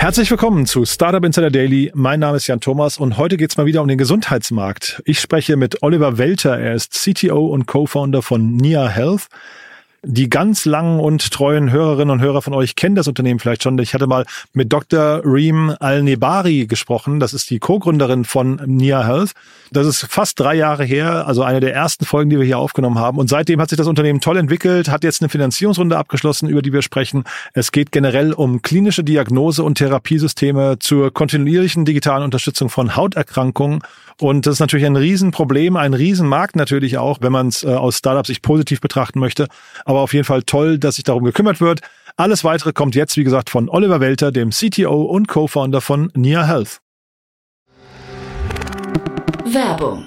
Herzlich willkommen zu Startup Insider Daily. Mein Name ist Jan Thomas und heute geht's mal wieder um den Gesundheitsmarkt. Ich spreche mit Oliver Welter. Er ist CTO und Co-Founder von Nia Health. Die ganz langen und treuen Hörerinnen und Hörer von euch kennen das Unternehmen vielleicht schon. Ich hatte mal mit Dr. Reem Al-Nebari gesprochen. Das ist die Co-Gründerin von Nia Health. Das ist fast drei Jahre her, also eine der ersten Folgen, die wir hier aufgenommen haben. Und seitdem hat sich das Unternehmen toll entwickelt, hat jetzt eine Finanzierungsrunde abgeschlossen, über die wir sprechen. Es geht generell um klinische Diagnose und Therapiesysteme zur kontinuierlichen digitalen Unterstützung von Hauterkrankungen. Und das ist natürlich ein Riesenproblem, ein Riesenmarkt natürlich auch, wenn man es äh, aus Startups sich positiv betrachten möchte. Aber auf jeden Fall toll, dass sich darum gekümmert wird. Alles weitere kommt jetzt, wie gesagt, von Oliver Welter, dem CTO und Co-Founder von Nia Health. Werbung.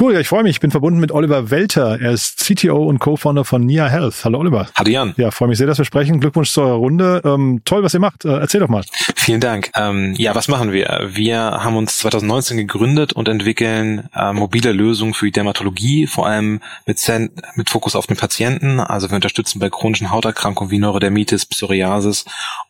Cool, ja, ich freue mich. Ich bin verbunden mit Oliver Welter. Er ist CTO und Co-Founder von Nia Health. Hallo Oliver. Hallo Jan. Ja, freue mich sehr, dass wir sprechen. Glückwunsch zur Runde. Ähm, toll, was ihr macht. Äh, erzähl doch mal. Vielen Dank. Ähm, ja, was machen wir? Wir haben uns 2019 gegründet und entwickeln äh, mobile Lösungen für die Dermatologie, vor allem mit, Zen mit Fokus auf den Patienten. Also wir unterstützen bei chronischen Hauterkrankungen wie Neurodermitis, Psoriasis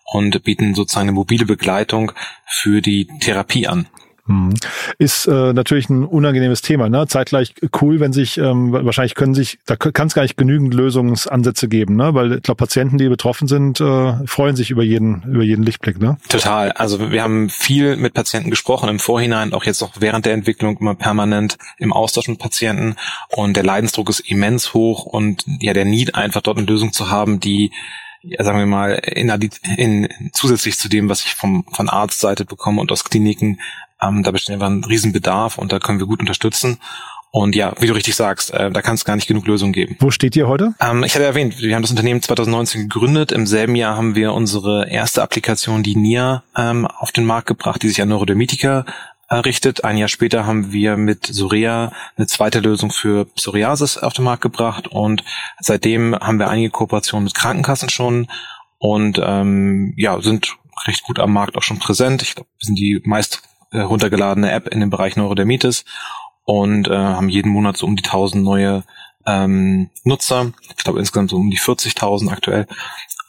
und bieten sozusagen eine mobile Begleitung für die Therapie an. Hm. Ist äh, natürlich ein unangenehmes Thema. Ne? Zeitgleich cool, wenn sich, ähm, wahrscheinlich können sich, da kann es gar nicht genügend Lösungsansätze geben, ne? weil ich glaube, Patienten, die betroffen sind, äh, freuen sich über jeden, über jeden Lichtblick. Ne? Total. Also wir haben viel mit Patienten gesprochen im Vorhinein, auch jetzt auch während der Entwicklung immer permanent im Austausch mit Patienten und der Leidensdruck ist immens hoch und ja, der Need einfach dort eine Lösung zu haben, die ja, sagen wir mal, in, in, zusätzlich zu dem, was ich vom, von Arztseite bekomme und aus Kliniken, ähm, da besteht einfach ein Riesenbedarf und da können wir gut unterstützen. Und ja, wie du richtig sagst, äh, da kann es gar nicht genug Lösungen geben. Wo steht ihr heute? Ähm, ich hatte erwähnt, wir haben das Unternehmen 2019 gegründet. Im selben Jahr haben wir unsere erste Applikation, die NIA, ähm, auf den Markt gebracht, die sich an Neurodermitiker errichtet. Ein Jahr später haben wir mit Sorea eine zweite Lösung für Psoriasis auf den Markt gebracht und seitdem haben wir einige Kooperationen mit Krankenkassen schon und ähm, ja sind recht gut am Markt auch schon präsent. Ich glaube, wir sind die meist äh, runtergeladene App in dem Bereich Neurodermitis und äh, haben jeden Monat so um die 1000 neue ähm, Nutzer. Ich glaube insgesamt so um die 40.000 aktuell.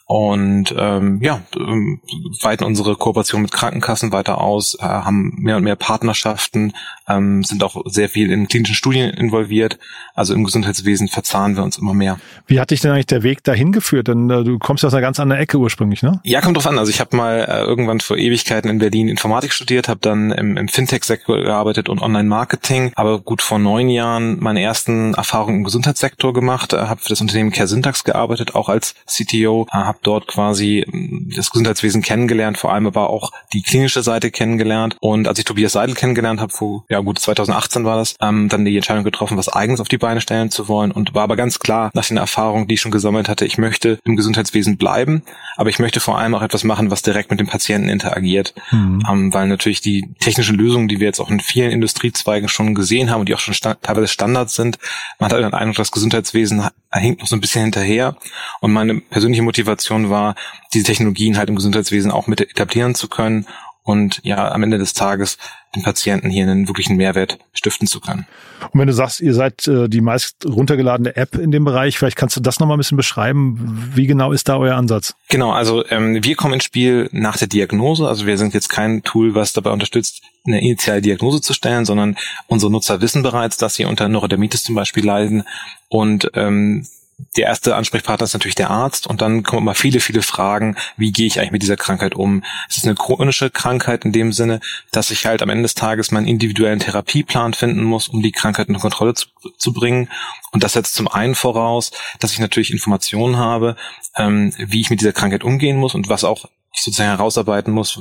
Und ähm, ja, ähm, weiten unsere Kooperation mit Krankenkassen weiter aus, äh, haben mehr und mehr Partnerschaften, ähm, sind auch sehr viel in klinischen Studien involviert. Also im Gesundheitswesen verzahnen wir uns immer mehr. Wie hat dich denn eigentlich der Weg dahin geführt? Denn äh, du kommst aus einer ganz anderen Ecke ursprünglich, ne? Ja, kommt drauf an. Also ich habe mal äh, irgendwann vor Ewigkeiten in Berlin Informatik studiert, habe dann im, im Fintech-Sektor gearbeitet und Online-Marketing, aber gut vor neun Jahren meine ersten Erfahrungen im Gesundheitssektor gemacht, äh, habe für das Unternehmen Care Syntax gearbeitet, auch als CTO, äh, habe dort quasi ähm, das Gesundheitswesen kennengelernt, vor allem aber auch die klinische Seite kennengelernt. Und als ich Tobias Seidel kennengelernt habe, vor ja gut 2018 war das, ähm, dann die Entscheidung getroffen, was eigenes auf die Beine stellen zu wollen. Und war aber ganz klar nach den Erfahrungen, die ich schon gesammelt hatte, ich möchte im Gesundheitswesen bleiben, aber ich möchte vor allem auch etwas machen, was direkt mit dem Patienten interagiert, mhm. ähm, weil natürlich die technischen Lösungen, die wir jetzt auch in vielen Industriezweigen schon gesehen haben und die auch schon sta teilweise Standards sind, man hat den Eindruck, das Gesundheitswesen hinkt noch so ein bisschen hinterher. Und meine persönliche Motivation war, diese Technologien halt im Gesundheitswesen auch mit etablieren zu können. Und ja am Ende des Tages den Patienten hier einen wirklichen Mehrwert stiften zu können. Und wenn du sagst, ihr seid äh, die meist runtergeladene App in dem Bereich, vielleicht kannst du das nochmal ein bisschen beschreiben. Wie genau ist da euer Ansatz? Genau, also ähm, wir kommen ins Spiel nach der Diagnose. Also wir sind jetzt kein Tool, was dabei unterstützt, eine initiale Diagnose zu stellen, sondern unsere Nutzer wissen bereits, dass sie unter Neurodermitis zum Beispiel leiden und ähm, der erste Ansprechpartner ist natürlich der Arzt und dann kommen immer viele, viele Fragen, wie gehe ich eigentlich mit dieser Krankheit um? Es ist eine chronische Krankheit in dem Sinne, dass ich halt am Ende des Tages meinen individuellen Therapieplan finden muss, um die Krankheit unter Kontrolle zu, zu bringen. Und das setzt zum einen voraus, dass ich natürlich Informationen habe, ähm, wie ich mit dieser Krankheit umgehen muss und was auch ich sozusagen herausarbeiten muss,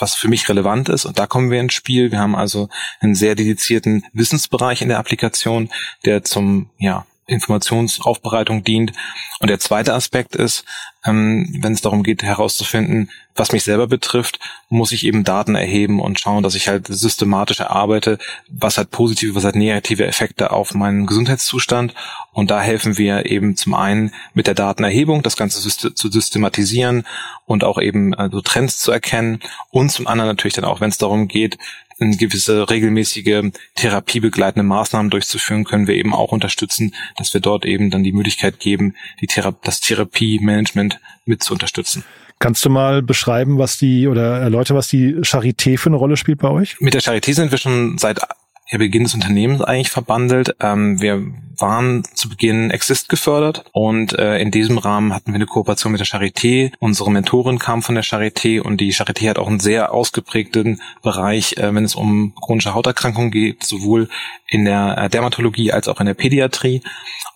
was für mich relevant ist. Und da kommen wir ins Spiel. Wir haben also einen sehr dedizierten Wissensbereich in der Applikation, der zum ja, Informationsaufbereitung dient. Und der zweite Aspekt ist, ähm, wenn es darum geht herauszufinden, was mich selber betrifft, muss ich eben Daten erheben und schauen, dass ich halt systematisch erarbeite, was hat positive, was hat negative Effekte auf meinen Gesundheitszustand. Und da helfen wir eben zum einen mit der Datenerhebung, das Ganze zu systematisieren und auch eben also Trends zu erkennen. Und zum anderen natürlich dann auch, wenn es darum geht, in gewisse regelmäßige therapiebegleitende Maßnahmen durchzuführen, können wir eben auch unterstützen, dass wir dort eben dann die Möglichkeit geben, die Thera das Therapiemanagement mit zu unterstützen. Kannst du mal beschreiben, was die oder erläutern, was die Charité für eine Rolle spielt bei euch? Mit der Charité sind wir schon seit ja, Beginn des Unternehmens eigentlich verbandelt. Ähm, wir waren zu Beginn Exist gefördert und äh, in diesem Rahmen hatten wir eine Kooperation mit der Charité. Unsere Mentorin kam von der Charité und die Charité hat auch einen sehr ausgeprägten Bereich, äh, wenn es um chronische Hauterkrankungen geht, sowohl in der äh, Dermatologie als auch in der Pädiatrie.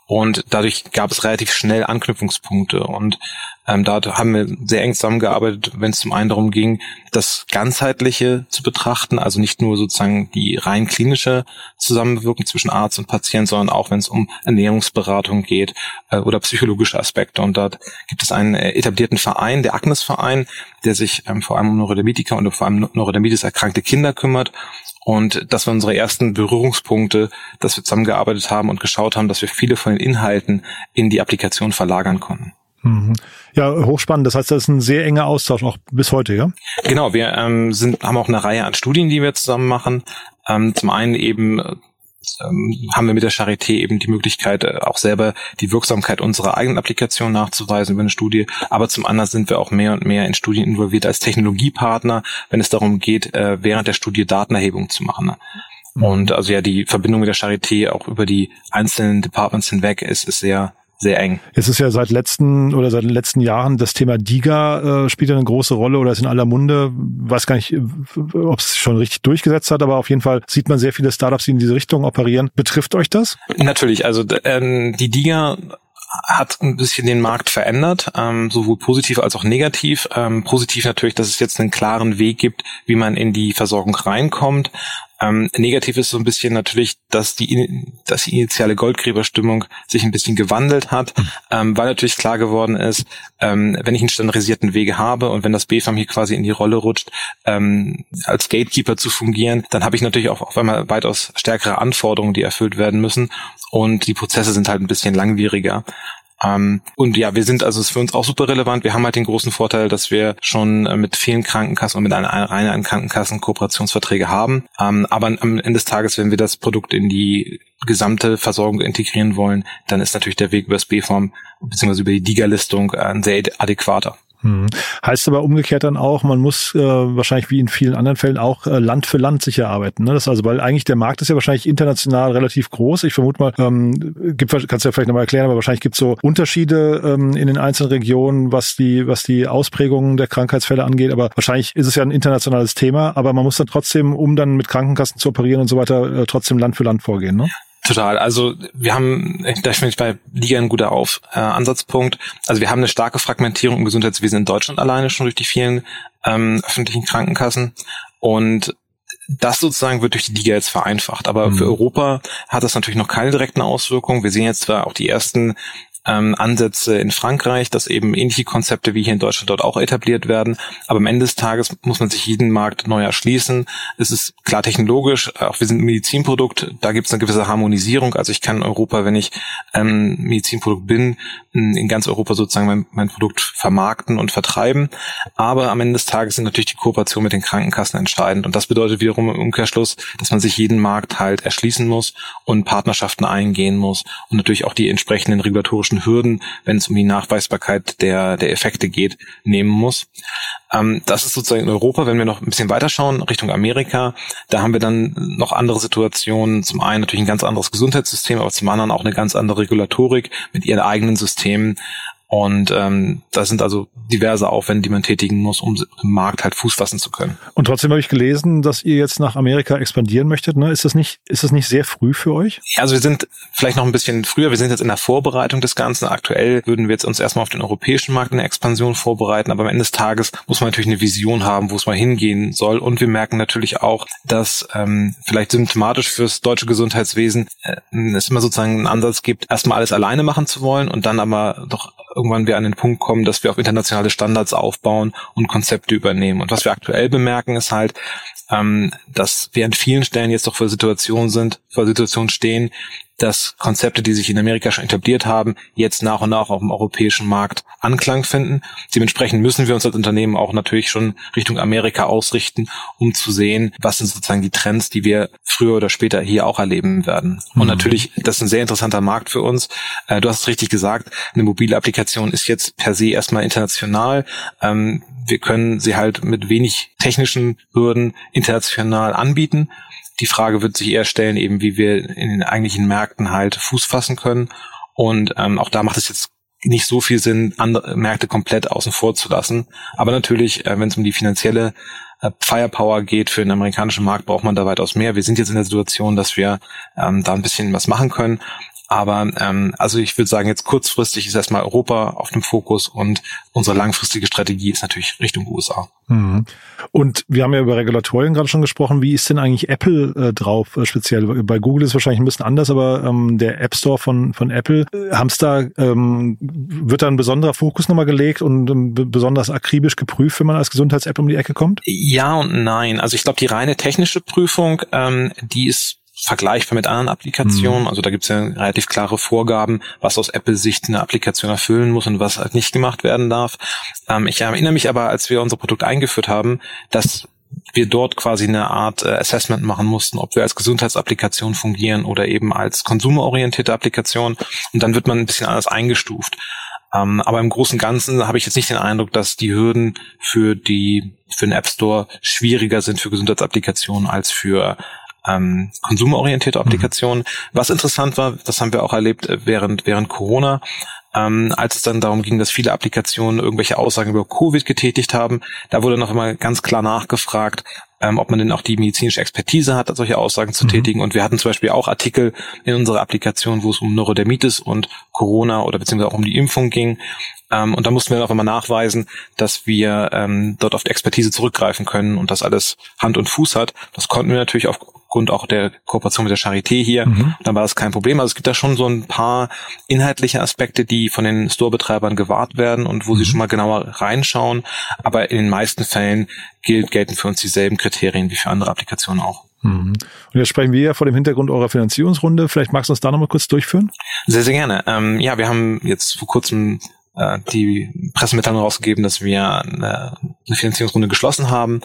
Und dadurch gab es relativ schnell Anknüpfungspunkte. Und ähm, da haben wir sehr eng zusammengearbeitet, wenn es zum einen darum ging, das Ganzheitliche zu betrachten, also nicht nur sozusagen die rein klinische Zusammenwirkung zwischen Arzt und Patient, sondern auch wenn es um Ernährungsberatung geht äh, oder psychologische Aspekte. Und dort gibt es einen äh, etablierten Verein, der Agnes-Verein, der sich ähm, vor allem um Neurodermitiker und vor allem Neurodermitis erkrankte Kinder kümmert und das waren unsere ersten Berührungspunkte, dass wir zusammengearbeitet haben und geschaut haben, dass wir viele von den Inhalten in die Applikation verlagern konnten. Mhm. Ja, hochspannend. Das heißt, das ist ein sehr enger Austausch auch bis heute, ja? Genau, wir ähm, sind, haben auch eine Reihe an Studien, die wir zusammen machen. Ähm, zum einen eben ähm, haben wir mit der Charité eben die Möglichkeit, äh, auch selber die Wirksamkeit unserer eigenen Applikation nachzuweisen über eine Studie. Aber zum anderen sind wir auch mehr und mehr in Studien involviert als Technologiepartner, wenn es darum geht, äh, während der Studie Datenerhebung zu machen. Mhm. Und also ja, die Verbindung mit der Charité auch über die einzelnen Departments hinweg ist, ist sehr sehr eng. Es ist ja seit letzten oder seit den letzten Jahren das Thema DIGA äh, spielt ja eine große Rolle oder ist in aller Munde. Weiß gar nicht, äh, ob es schon richtig durchgesetzt hat, aber auf jeden Fall sieht man sehr viele Startups, die in diese Richtung operieren. Betrifft euch das? Natürlich. Also ähm, die DIGA hat ein bisschen den Markt verändert, ähm, sowohl positiv als auch negativ. Ähm, positiv natürlich, dass es jetzt einen klaren Weg gibt, wie man in die Versorgung reinkommt. Ähm, negativ ist so ein bisschen natürlich, dass die, dass die initiale Goldgräberstimmung sich ein bisschen gewandelt hat, ähm, weil natürlich klar geworden ist, ähm, wenn ich einen standardisierten Wege habe und wenn das BFAM hier quasi in die Rolle rutscht, ähm, als Gatekeeper zu fungieren, dann habe ich natürlich auch auf einmal weitaus stärkere Anforderungen, die erfüllt werden müssen. Und die Prozesse sind halt ein bisschen langwieriger. Ähm, und ja, wir sind, also ist für uns auch super relevant. Wir haben halt den großen Vorteil, dass wir schon äh, mit vielen Krankenkassen und mit einer Reihe an Krankenkassen Kooperationsverträge haben. Ähm, aber am Ende des Tages, wenn wir das Produkt in die gesamte Versorgung integrieren wollen, dann ist natürlich der Weg über das B-Form bzw. über die DIGA-Listung äh, ein sehr adäquater. Hm. Heißt aber umgekehrt dann auch, man muss äh, wahrscheinlich wie in vielen anderen Fällen auch äh, Land für Land sicher arbeiten. Ne? Das also, weil eigentlich der Markt ist ja wahrscheinlich international relativ groß. Ich vermute mal, ähm, gibt, kannst du ja vielleicht nochmal erklären, aber wahrscheinlich gibt es so Unterschiede ähm, in den einzelnen Regionen, was die, was die Ausprägungen der Krankheitsfälle angeht. Aber wahrscheinlich ist es ja ein internationales Thema, aber man muss dann trotzdem, um dann mit Krankenkassen zu operieren und so weiter, äh, trotzdem Land für Land vorgehen. Ne? Total. Also wir haben, da finde ich bei Liga ein guter Auf, äh, Ansatzpunkt. Also wir haben eine starke Fragmentierung im Gesundheitswesen in Deutschland alleine schon durch die vielen ähm, öffentlichen Krankenkassen. Und das sozusagen wird durch die Liga jetzt vereinfacht. Aber mhm. für Europa hat das natürlich noch keine direkten Auswirkungen. Wir sehen jetzt zwar auch die ersten ähm, Ansätze in Frankreich, dass eben ähnliche Konzepte wie hier in Deutschland dort auch etabliert werden. Aber am Ende des Tages muss man sich jeden Markt neu erschließen. Es ist klar technologisch, auch wir sind ein Medizinprodukt, da gibt es eine gewisse Harmonisierung. Also ich kann in Europa, wenn ich ähm, Medizinprodukt bin, in ganz Europa sozusagen mein, mein Produkt vermarkten und vertreiben. Aber am Ende des Tages sind natürlich die Kooperation mit den Krankenkassen entscheidend. Und das bedeutet wiederum im Umkehrschluss, dass man sich jeden Markt halt erschließen muss und Partnerschaften eingehen muss und natürlich auch die entsprechenden regulatorischen bürokratischen Hürden, wenn es um die Nachweisbarkeit der, der Effekte geht, nehmen muss. Ähm, das ist sozusagen in Europa, wenn wir noch ein bisschen weiterschauen, Richtung Amerika, da haben wir dann noch andere Situationen. Zum einen natürlich ein ganz anderes Gesundheitssystem, aber zum anderen auch eine ganz andere Regulatorik mit ihren eigenen Systemen. Und ähm, das sind also diverse Aufwände, die man tätigen muss, um im Markt halt Fuß fassen zu können. Und trotzdem habe ich gelesen, dass ihr jetzt nach Amerika expandieren möchtet. Ne? Ist das nicht, ist das nicht sehr früh für euch? Ja, also wir sind vielleicht noch ein bisschen früher. Wir sind jetzt in der Vorbereitung des Ganzen. Aktuell würden wir jetzt uns erstmal auf den europäischen Markt in der Expansion vorbereiten. Aber am Ende des Tages muss man natürlich eine Vision haben, wo es mal hingehen soll. Und wir merken natürlich auch, dass ähm, vielleicht symptomatisch fürs deutsche Gesundheitswesen äh, es immer sozusagen einen Ansatz gibt, erstmal alles alleine machen zu wollen und dann aber doch irgendwann wir an den Punkt kommen, dass wir auf internationale Standards aufbauen und Konzepte übernehmen. Und was wir aktuell bemerken, ist halt, ähm, dass wir an vielen Stellen jetzt doch vor Situationen sind, vor Situationen stehen, dass Konzepte, die sich in Amerika schon etabliert haben, jetzt nach und nach auf dem europäischen Markt Anklang finden. Dementsprechend müssen wir uns als Unternehmen auch natürlich schon Richtung Amerika ausrichten, um zu sehen, was sind sozusagen die Trends, die wir früher oder später hier auch erleben werden. Mhm. Und natürlich, das ist ein sehr interessanter Markt für uns. Äh, du hast es richtig gesagt, eine mobile Applikation ist jetzt per se erstmal international. Ähm, wir können sie halt mit wenig technischen Hürden international anbieten. Die Frage wird sich eher stellen, eben wie wir in den eigentlichen Märkten halt Fuß fassen können. Und ähm, auch da macht es jetzt nicht so viel Sinn, andere Märkte komplett außen vor zu lassen. Aber natürlich, äh, wenn es um die finanzielle äh, Firepower geht für den amerikanischen Markt, braucht man da weitaus mehr. Wir sind jetzt in der Situation, dass wir ähm, da ein bisschen was machen können. Aber ähm, also ich würde sagen, jetzt kurzfristig ist erstmal Europa auf dem Fokus und unsere langfristige Strategie ist natürlich Richtung USA. Mhm. Und wir haben ja über Regulatorien gerade schon gesprochen. Wie ist denn eigentlich Apple äh, drauf äh, speziell? Bei Google ist es wahrscheinlich ein bisschen anders, aber ähm, der App Store von, von Apple, äh, da, ähm, wird da ein besonderer Fokus nochmal gelegt und ähm, besonders akribisch geprüft, wenn man als Gesundheits-App um die Ecke kommt? Ja und nein. Also ich glaube, die reine technische Prüfung, ähm, die ist vergleichbar mit anderen Applikationen. Mhm. Also da gibt es ja relativ klare Vorgaben, was aus Apple-Sicht eine Applikation erfüllen muss und was halt nicht gemacht werden darf. Ähm, ich erinnere mich aber, als wir unser Produkt eingeführt haben, dass wir dort quasi eine Art äh, Assessment machen mussten, ob wir als Gesundheitsapplikation fungieren oder eben als konsumerorientierte Applikation. Und dann wird man ein bisschen anders eingestuft. Ähm, aber im Großen und Ganzen habe ich jetzt nicht den Eindruck, dass die Hürden für die für den App Store schwieriger sind für Gesundheitsapplikationen als für ähm, konsumerorientierte mhm. Applikationen. Mhm. Was interessant war, das haben wir auch erlebt äh, während, während Corona, ähm, als es dann darum ging, dass viele Applikationen irgendwelche Aussagen über Covid getätigt haben, da wurde noch immer ganz klar nachgefragt, ähm, ob man denn auch die medizinische Expertise hat, solche Aussagen zu mhm. tätigen. Und wir hatten zum Beispiel auch Artikel in unserer Applikation, wo es um Neurodermitis und Corona oder beziehungsweise auch um die Impfung ging. Ähm, und da mussten wir dann auch immer nachweisen, dass wir ähm, dort auf die Expertise zurückgreifen können und das alles Hand und Fuß hat. Das konnten wir natürlich auf aufgrund auch der Kooperation mit der Charité hier. Mhm. Dann war das kein Problem. Also es gibt da schon so ein paar inhaltliche Aspekte, die von den Store-Betreibern gewahrt werden und wo mhm. sie schon mal genauer reinschauen. Aber in den meisten Fällen gilt, gelten für uns dieselben Kriterien wie für andere Applikationen auch. Mhm. Und jetzt sprechen wir ja vor dem Hintergrund eurer Finanzierungsrunde. Vielleicht magst du uns da nochmal kurz durchführen? Sehr, sehr gerne. Ähm, ja, wir haben jetzt vor kurzem äh, die Pressemitteilung rausgegeben, dass wir eine, eine Finanzierungsrunde geschlossen haben.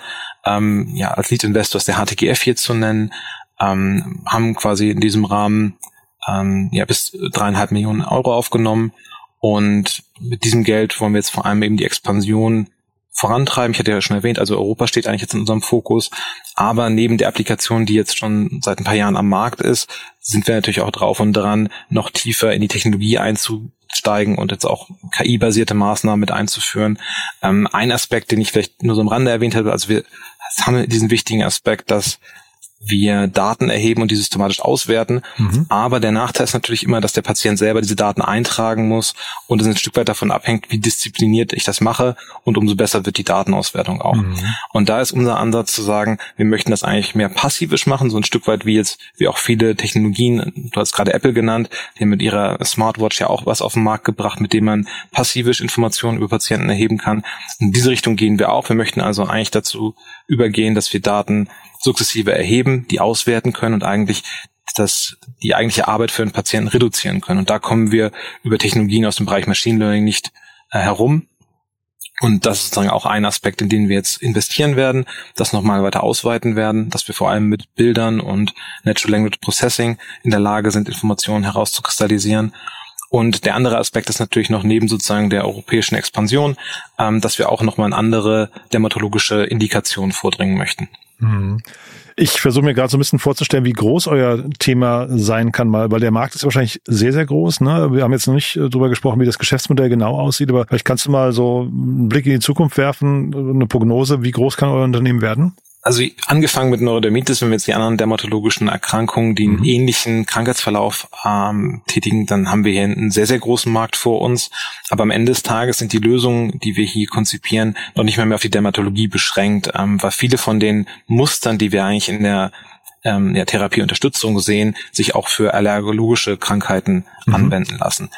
Ähm, ja, als Lead Investor ist der HTGF hier zu nennen, ähm, haben quasi in diesem Rahmen ähm, ja bis dreieinhalb Millionen Euro aufgenommen und mit diesem Geld wollen wir jetzt vor allem eben die Expansion vorantreiben. Ich hatte ja schon erwähnt, also Europa steht eigentlich jetzt in unserem Fokus. Aber neben der Applikation, die jetzt schon seit ein paar Jahren am Markt ist, sind wir natürlich auch drauf und dran, noch tiefer in die Technologie einzusteigen und jetzt auch KI-basierte Maßnahmen mit einzuführen. Ähm, ein Aspekt, den ich vielleicht nur so am Rande erwähnt habe, also wir haben diesen wichtigen Aspekt, dass wir Daten erheben und die systematisch auswerten. Mhm. Aber der Nachteil ist natürlich immer, dass der Patient selber diese Daten eintragen muss und es ein Stück weit davon abhängt, wie diszipliniert ich das mache und umso besser wird die Datenauswertung auch. Mhm. Und da ist unser Ansatz zu sagen, wir möchten das eigentlich mehr passivisch machen, so ein Stück weit wie jetzt, wie auch viele Technologien, du hast gerade Apple genannt, die haben mit ihrer Smartwatch ja auch was auf den Markt gebracht, mit dem man passivisch Informationen über Patienten erheben kann. In diese Richtung gehen wir auch. Wir möchten also eigentlich dazu übergehen, dass wir Daten sukzessive erheben, die auswerten können und eigentlich das, die eigentliche Arbeit für einen Patienten reduzieren können. Und da kommen wir über Technologien aus dem Bereich Machine Learning nicht äh, herum. Und das ist sozusagen auch ein Aspekt, in den wir jetzt investieren werden, das nochmal weiter ausweiten werden, dass wir vor allem mit Bildern und Natural Language Processing in der Lage sind, Informationen herauszukristallisieren. Und der andere Aspekt ist natürlich noch neben sozusagen der europäischen Expansion, ähm, dass wir auch nochmal in andere dermatologische Indikationen vordringen möchten. Mhm. Ich versuche mir gerade so ein bisschen vorzustellen, wie groß euer Thema sein kann, mal, weil der Markt ist wahrscheinlich sehr, sehr groß. Ne? Wir haben jetzt noch nicht äh, darüber gesprochen, wie das Geschäftsmodell genau aussieht, aber vielleicht kannst du mal so einen Blick in die Zukunft werfen, eine Prognose, wie groß kann euer Unternehmen werden? Also angefangen mit Neurodermitis, wenn wir jetzt die anderen dermatologischen Erkrankungen, die einen mhm. ähnlichen Krankheitsverlauf ähm, tätigen, dann haben wir hier einen sehr, sehr großen Markt vor uns. Aber am Ende des Tages sind die Lösungen, die wir hier konzipieren, noch nicht mehr, mehr auf die Dermatologie beschränkt, ähm, weil viele von den Mustern, die wir eigentlich in der ähm, ja, Therapieunterstützung sehen, sich auch für allergologische Krankheiten mhm. anwenden lassen.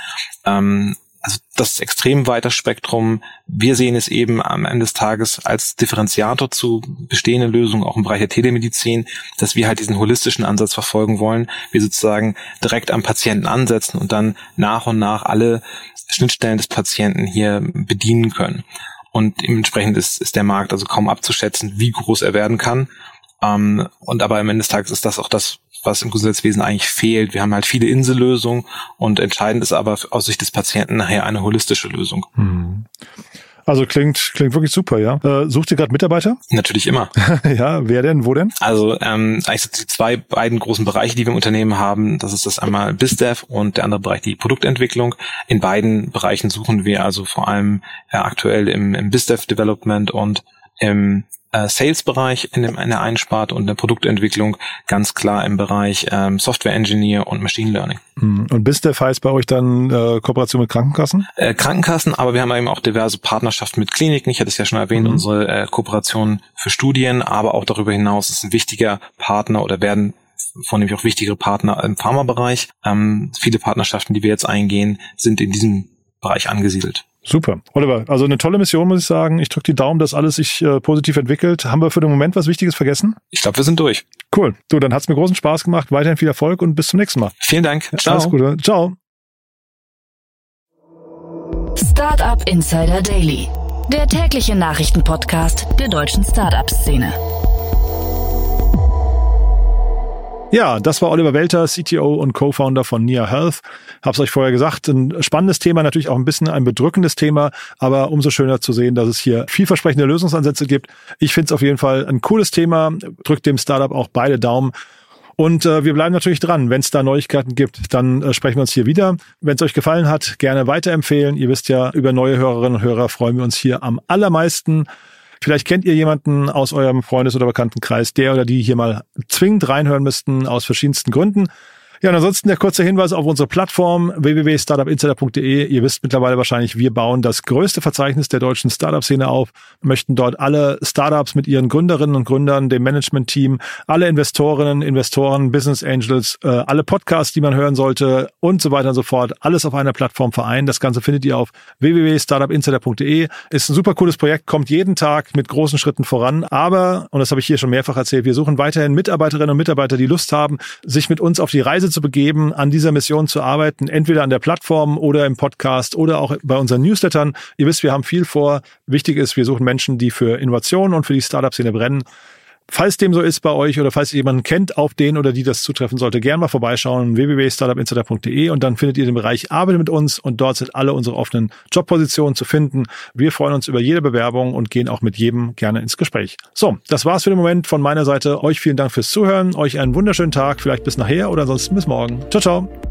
Ähm, also das extrem weiter Spektrum. Wir sehen es eben am Ende des Tages als Differenziator zu bestehenden Lösungen, auch im Bereich der Telemedizin, dass wir halt diesen holistischen Ansatz verfolgen wollen. Wir sozusagen direkt am Patienten ansetzen und dann nach und nach alle Schnittstellen des Patienten hier bedienen können. Und dementsprechend ist, ist der Markt also kaum abzuschätzen, wie groß er werden kann. Ähm, und aber am Ende des Tages ist das auch das, was im Gesundheitswesen eigentlich fehlt. Wir haben halt viele Insellösungen und entscheidend ist aber aus Sicht des Patienten nachher eine holistische Lösung. Hm. Also klingt klingt wirklich super, ja. Äh, sucht ihr gerade Mitarbeiter? Natürlich immer. ja, wer denn? Wo denn? Also ähm, eigentlich die zwei beiden großen Bereiche, die wir im Unternehmen haben, das ist das einmal BizDev und der andere Bereich die Produktentwicklung. In beiden Bereichen suchen wir also vor allem äh, aktuell im, im BizDev Development und im äh, Sales-Bereich in, dem, in der Einsparte und der Produktentwicklung ganz klar im Bereich ähm, Software Engineer und Machine Learning. Hm. Und BizDev heißt bei euch dann äh, Kooperation mit Krankenkassen? Äh, Krankenkassen, aber wir haben eben auch diverse Partnerschaften mit Kliniken. Ich hatte es ja schon erwähnt, mhm. unsere äh, Kooperation für Studien, aber auch darüber hinaus ist ein wichtiger Partner oder werden vornehmlich auch wichtigere Partner im Pharmabereich. Ähm, viele Partnerschaften, die wir jetzt eingehen, sind in diesem Bereich angesiedelt. Super. Oliver, also eine tolle Mission, muss ich sagen. Ich drücke die Daumen, dass alles sich äh, positiv entwickelt. Haben wir für den Moment was Wichtiges vergessen? Ich glaube, wir sind durch. Cool. Du, dann hat's mir großen Spaß gemacht. Weiterhin viel Erfolg und bis zum nächsten Mal. Vielen Dank. Ciao. Alles Gute. Ciao. Startup Insider Daily. Der tägliche Nachrichtenpodcast der deutschen Startup-Szene. Ja, das war Oliver Welter, CTO und Co-Founder von Nia Health. Hab's euch vorher gesagt, ein spannendes Thema, natürlich auch ein bisschen ein bedrückendes Thema, aber umso schöner zu sehen, dass es hier vielversprechende Lösungsansätze gibt. Ich finde es auf jeden Fall ein cooles Thema, drückt dem Startup auch beide Daumen. Und äh, wir bleiben natürlich dran. Wenn es da Neuigkeiten gibt, dann äh, sprechen wir uns hier wieder. Wenn es euch gefallen hat, gerne weiterempfehlen. Ihr wisst ja, über neue Hörerinnen und Hörer freuen wir uns hier am allermeisten. Vielleicht kennt ihr jemanden aus eurem Freundes- oder Bekanntenkreis, der oder die hier mal zwingend reinhören müssten, aus verschiedensten Gründen. Ja, und ansonsten der kurze Hinweis auf unsere Plattform www.startupinsider.de. Ihr wisst mittlerweile wahrscheinlich, wir bauen das größte Verzeichnis der deutschen Startup-Szene auf, möchten dort alle Startups mit ihren Gründerinnen und Gründern, dem Management-Team, alle Investorinnen, Investoren, Business Angels, äh, alle Podcasts, die man hören sollte und so weiter und so fort, alles auf einer Plattform vereinen. Das Ganze findet ihr auf www.startupinsider.de. Ist ein super cooles Projekt, kommt jeden Tag mit großen Schritten voran. Aber, und das habe ich hier schon mehrfach erzählt, wir suchen weiterhin Mitarbeiterinnen und Mitarbeiter, die Lust haben, sich mit uns auf die Reise zu begeben, an dieser Mission zu arbeiten, entweder an der Plattform oder im Podcast oder auch bei unseren Newslettern. Ihr wisst, wir haben viel vor. Wichtig ist, wir suchen Menschen, die für Innovation und für die Startup-Szene brennen. Falls dem so ist bei euch oder falls ihr jemanden kennt, auf den oder die das zutreffen sollte, gerne mal vorbeischauen, www.startupinsider.de und dann findet ihr den Bereich Arbeit mit uns und dort sind alle unsere offenen Jobpositionen zu finden. Wir freuen uns über jede Bewerbung und gehen auch mit jedem gerne ins Gespräch. So, das war's für den Moment von meiner Seite. Euch vielen Dank fürs Zuhören, euch einen wunderschönen Tag, vielleicht bis nachher oder ansonsten bis morgen. Ciao, ciao.